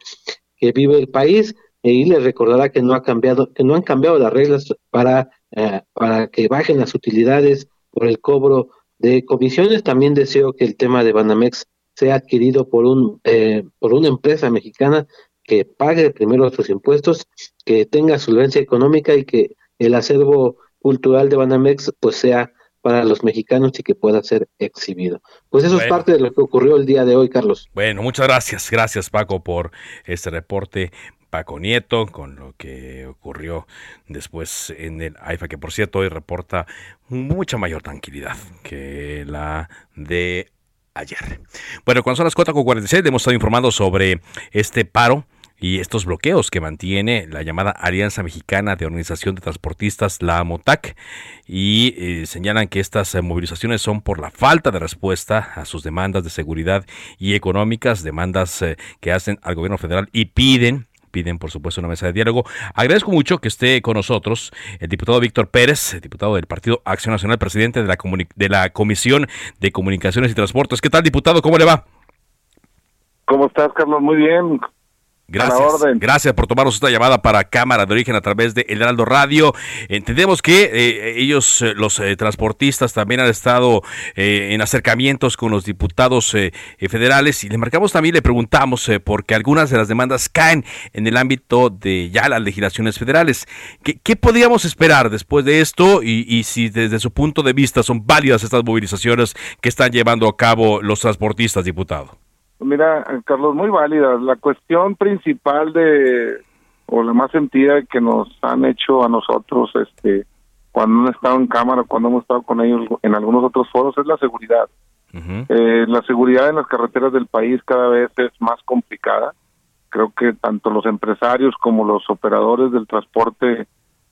que vive el país, y le recordará que no ha cambiado, que no han cambiado las reglas para, eh, para que bajen las utilidades por el cobro de comisiones. También deseo que el tema de Banamex sea adquirido por un eh, por una empresa mexicana que pague primero sus impuestos, que tenga solvencia económica y que el acervo cultural de Banamex pues sea para los mexicanos y que pueda ser exhibido. Pues eso es parte de lo que ocurrió el día de hoy, Carlos. Bueno, muchas gracias. Gracias, Paco, por este reporte. Paco Nieto, con lo que ocurrió después en el AIFA, que por cierto hoy reporta mucha mayor tranquilidad que la de ayer. Bueno, cuando son las 4.46 hemos estado informando sobre este paro y estos bloqueos que mantiene la llamada Alianza Mexicana de Organización de Transportistas, la AMOTAC, y eh, señalan que estas eh, movilizaciones son por la falta de respuesta a sus demandas de seguridad y económicas, demandas eh, que hacen al gobierno federal y piden piden, por supuesto, una mesa de diálogo. Agradezco mucho que esté con nosotros el diputado Víctor Pérez, diputado del Partido Acción Nacional, presidente de la, de la Comisión de Comunicaciones y Transportes. ¿Qué tal, diputado? ¿Cómo le va? ¿Cómo estás, Carlos? Muy bien. Gracias. Gracias por tomarnos esta llamada para Cámara de Origen a través de El Heraldo Radio. Entendemos que eh, ellos, eh, los eh, transportistas, también han estado en acercamientos con los diputados federales y le marcamos también, le preguntamos, porque algunas de las demandas caen en el ámbito de ya las legislaciones federales. ¿Qué, qué podríamos esperar después de esto y, y si desde su punto de vista son válidas estas movilizaciones que están llevando a cabo los transportistas, diputado? Mira, Carlos, muy válida. La cuestión principal de, o la más sentida que nos han hecho a nosotros, este, cuando hemos estado en cámara, cuando hemos estado con ellos en algunos otros foros, es la seguridad. eh, la seguridad en las carreteras del país cada vez es más complicada, creo que tanto los empresarios como los operadores del transporte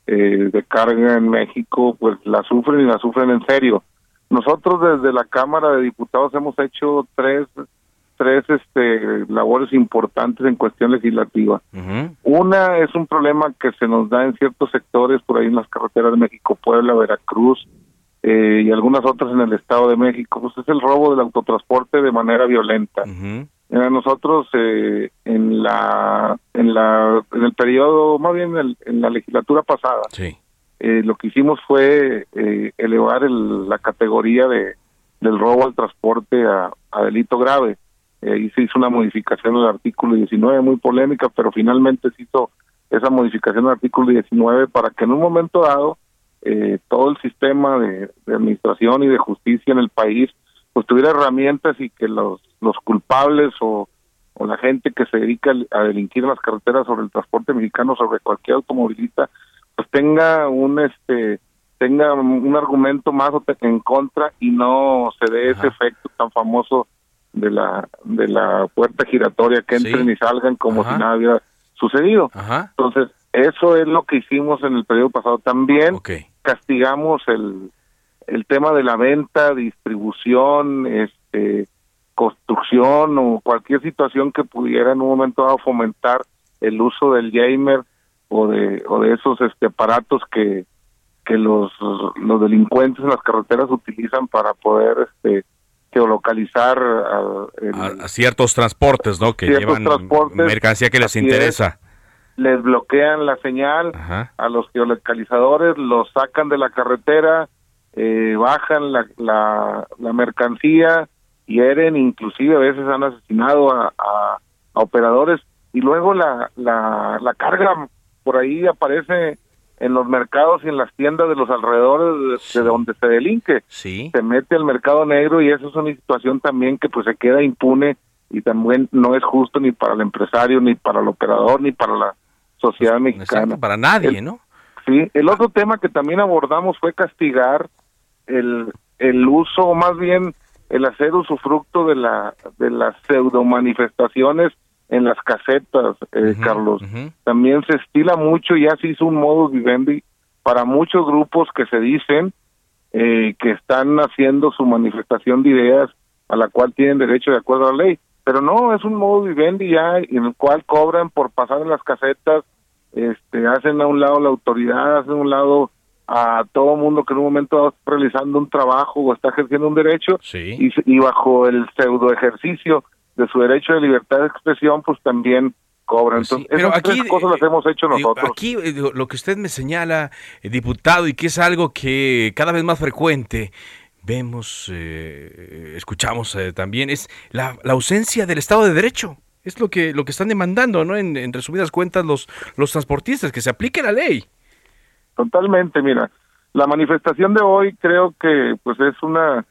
eh, de carga en México pues la sufren y la sufren en serio. Nosotros desde la Cámara de Diputados hemos hecho tres tres este labores importantes en cuestión legislativa. Una es un problema que se nos da en ciertos sectores por ahí en las carreteras de México, Puebla, Veracruz eh, y algunas otras en el Estado de México. Pues es el robo del autotransporte de manera violenta. nosotros eh, en la en la en el periodo más bien en, la legislatura pasada eh, lo que hicimos fue elevar la categoría de del robo al transporte a, a delito grave ahí se hizo una modificación del artículo 19 muy polémica pero finalmente se hizo esa modificación del artículo 19 para que en un momento dado eh, todo el sistema de, administración y de justicia en el país pues tuviera herramientas y que los, los culpables o, o la gente que se dedica a delinquir las carreteras sobre el transporte mexicano, sobre cualquier automovilista, pues tenga un este tenga un argumento más en contra y no se dé ese efecto tan famoso de la de la puerta giratoria que entren y salgan como si nada hubiera sucedido. Entonces, eso es lo que hicimos en el periodo pasado. También castigamos el, el tema de la venta, distribución, este construcción o cualquier situación que pudiera en un momento dado fomentar el uso del gamer o de o de esos este aparatos que que los los delincuentes en las carreteras utilizan para poder este geolocalizar a, ciertos transportes, ¿no? Que llevan mercancía que les interesa. les bloquean la señal a los geolocalizadores, los sacan de la carretera, eh, bajan la, la, la, mercancía, hieren, inclusive a veces han asesinado a, a, operadores y luego la, la, la carga por ahí aparece en los mercados y en las tiendas de los alrededores de, donde se delinque. Se mete al mercado negro y eso es una situación también que pues se queda impune y también no es justo ni para el empresario, ni para el operador, ni para la sociedad pues, mexicana. para nadie, ¿no? Sí, el otro tema que también abordamos fue castigar el, el uso, o más bien el hacer usufructo de la de las pseudo manifestaciones en las casetas, eh, Carlos. También se estila mucho, ya se hizo un modo vivendi para muchos grupos que se dicen eh, que están haciendo su manifestación de ideas a la cual tienen derecho de acuerdo a la ley. Pero no, es un modo vivendi ya en el cual cobran por pasar en las casetas, este, hacen a un lado la autoridad, hacen a un lado a todo mundo que en un momento está realizando un trabajo o está ejerciendo un derecho y, y bajo el pseudo ejercicio de su derecho de libertad de expresión, pues también cobran. Pues Entonces, pero aquí, cosas las hemos hecho nosotros. Aquí eh, lo que usted me señala, eh, diputado, y que es algo que cada vez más frecuente vemos, eh, escuchamos también, es la, ausencia del Estado de Derecho. Es lo que, lo que están demandando, ¿no? En, resumidas cuentas, los, los transportistas, que se aplique la ley. Totalmente, mira. La manifestación de hoy creo que pues es una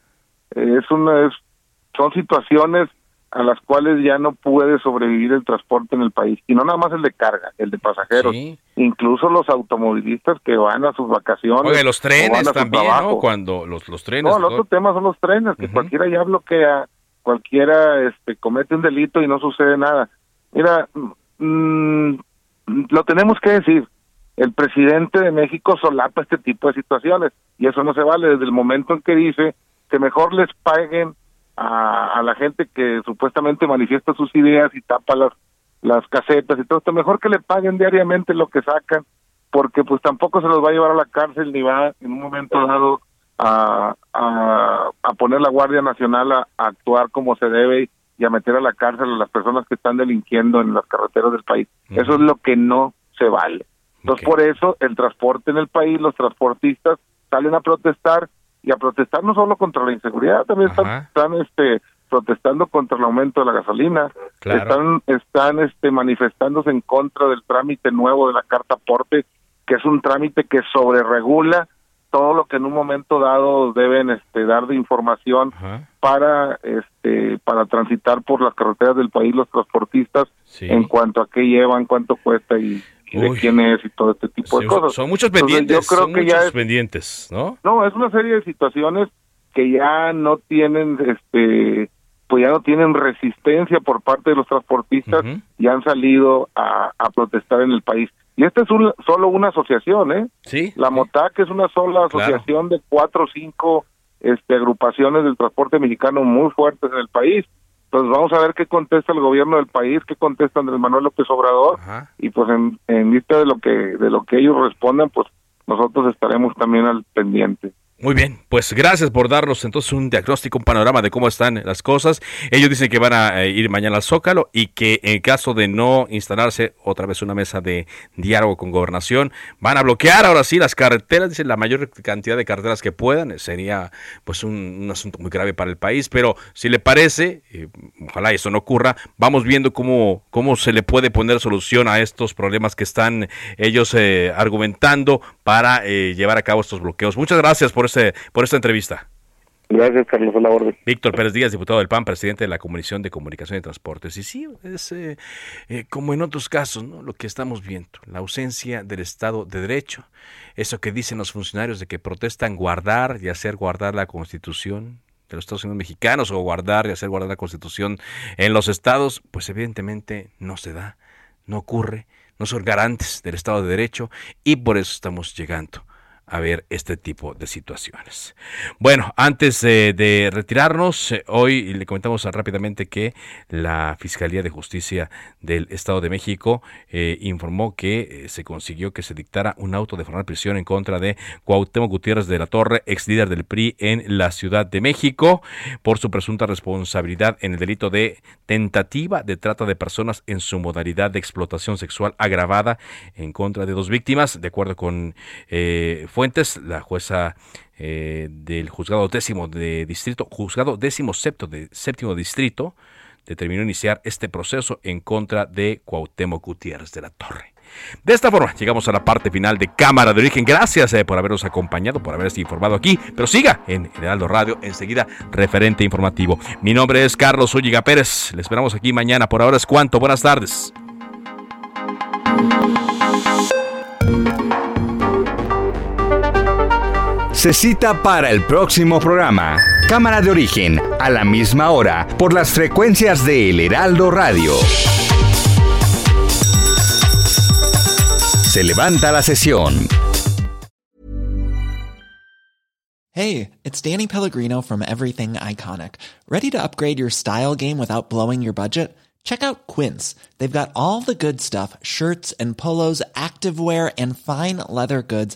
es una es, son situaciones a las cuales ya no puede sobrevivir el transporte en el país. Y no nada más el de carga, el de pasajeros. Incluso los automovilistas que van a sus vacaciones. Oye, los trenes también, ¿no? Cuando los, los trenes. No, el otro tema son los trenes, que cualquiera ya bloquea, cualquiera este, comete un delito y no sucede nada. Mira, mm, lo tenemos que decir. El presidente de México solapa este tipo de situaciones y eso no se vale desde el momento en que dice que mejor les paguen a, la gente que supuestamente manifiesta sus ideas y tapa las las casetas y todo esto, mejor que le paguen diariamente lo que sacan, porque pues tampoco se los va a llevar a la cárcel ni va en un momento dado a, a, poner la Guardia Nacional a, actuar como se debe y a meter a la cárcel a las personas que están delinquiendo en las carreteras del país. Eso es lo que no se vale. Entonces, por eso el transporte en el país, los transportistas salen a protestar y a protestar no solo contra la inseguridad, también están, están, este protestando contra el aumento de la gasolina, están están este manifestándose en contra del trámite nuevo de la carta aporte, que es un trámite que sobreregula todo lo que en un momento dado deben este dar de información para este para transitar por las carreteras del país los transportistas en cuanto a qué llevan, cuánto cuesta y de quién es y todo este tipo de cosas. Son muchos pendientes, yo creo que ya es, pendientes, ¿no? No, es una serie de situaciones que ya no tienen este pues ya no tienen resistencia por parte de los transportistas y han salido a, protestar en el país. Y esta es un, solo una asociación, ¿eh? Sí. La MOTAC es una sola asociación de cuatro o cinco este, agrupaciones del transporte mexicano muy fuertes en el país. Entonces vamos a ver qué contesta el gobierno del país, qué contesta Andrés Manuel López Obrador y pues en, en vista de lo que de lo que ellos respondan, pues nosotros estaremos también al pendiente. Muy bien, pues gracias por darnos entonces un diagnóstico, un panorama de cómo están las cosas. Ellos dicen que van a eh, ir mañana al Zócalo y que en caso de no instalarse otra vez una mesa de diálogo con gobernación, van a bloquear ahora sí las carreteras, dicen la mayor cantidad de carreteras que puedan. Sería pues un, asunto muy grave para el país, pero si le parece, eh, ojalá eso no ocurra, vamos viendo cómo, cómo se le puede poner solución a estos problemas que están ellos eh, argumentando para llevar a cabo estos bloqueos. Muchas gracias por por esta entrevista. Gracias, Carlos, a la orden. Víctor Pérez Díaz, diputado del PAN, presidente de la Comisión de Comunicación y Transportes. Y sí, es eh, eh, como en otros casos, ¿no? lo que estamos viendo, la ausencia del Estado de Derecho, eso que dicen los funcionarios de que protestan guardar y hacer guardar la Constitución de los Estados Unidos mexicanos o guardar y hacer guardar la Constitución en los estados, pues evidentemente no se da, no ocurre, no son garantes del Estado de Derecho y por eso estamos llegando a ver este tipo de situaciones. Bueno, antes de retirarnos, eh, hoy le comentamos rápidamente que la Fiscalía de Justicia del Estado de México eh, informó que eh, se consiguió que se dictara un auto de formal prisión en contra de Cuauhtémoc Gutiérrez de la Torre, ex líder del PRI en la Ciudad de México, por su presunta responsabilidad en el delito de tentativa de trata de personas en su modalidad de explotación sexual agravada en contra de dos víctimas, de acuerdo con la jueza eh, del juzgado décimo de distrito, juzgado décimo de séptimo distrito, determinó iniciar este proceso en contra de Cuauhtémoc Gutiérrez de la Torre. De esta forma, llegamos a la parte final de Cámara de Origen. Gracias eh, por habernos acompañado, por haberse informado aquí. Pero siga en Heraldo Radio, enseguida, referente informativo. Mi nombre es Carlos Ulliga Pérez. Le esperamos aquí mañana. Por ahora es cuanto. Buenas tardes. Se cita para el próximo programa. Cámara de origen, a la misma hora, por las frecuencias de El Heraldo Radio. Se levanta la sesión. Hey, it's Danny Pellegrino from Everything Iconic. ¿Ready to upgrade your style game without blowing your budget? Check out Quince. They've got all the good stuff shirts and polos, activewear, and fine leather goods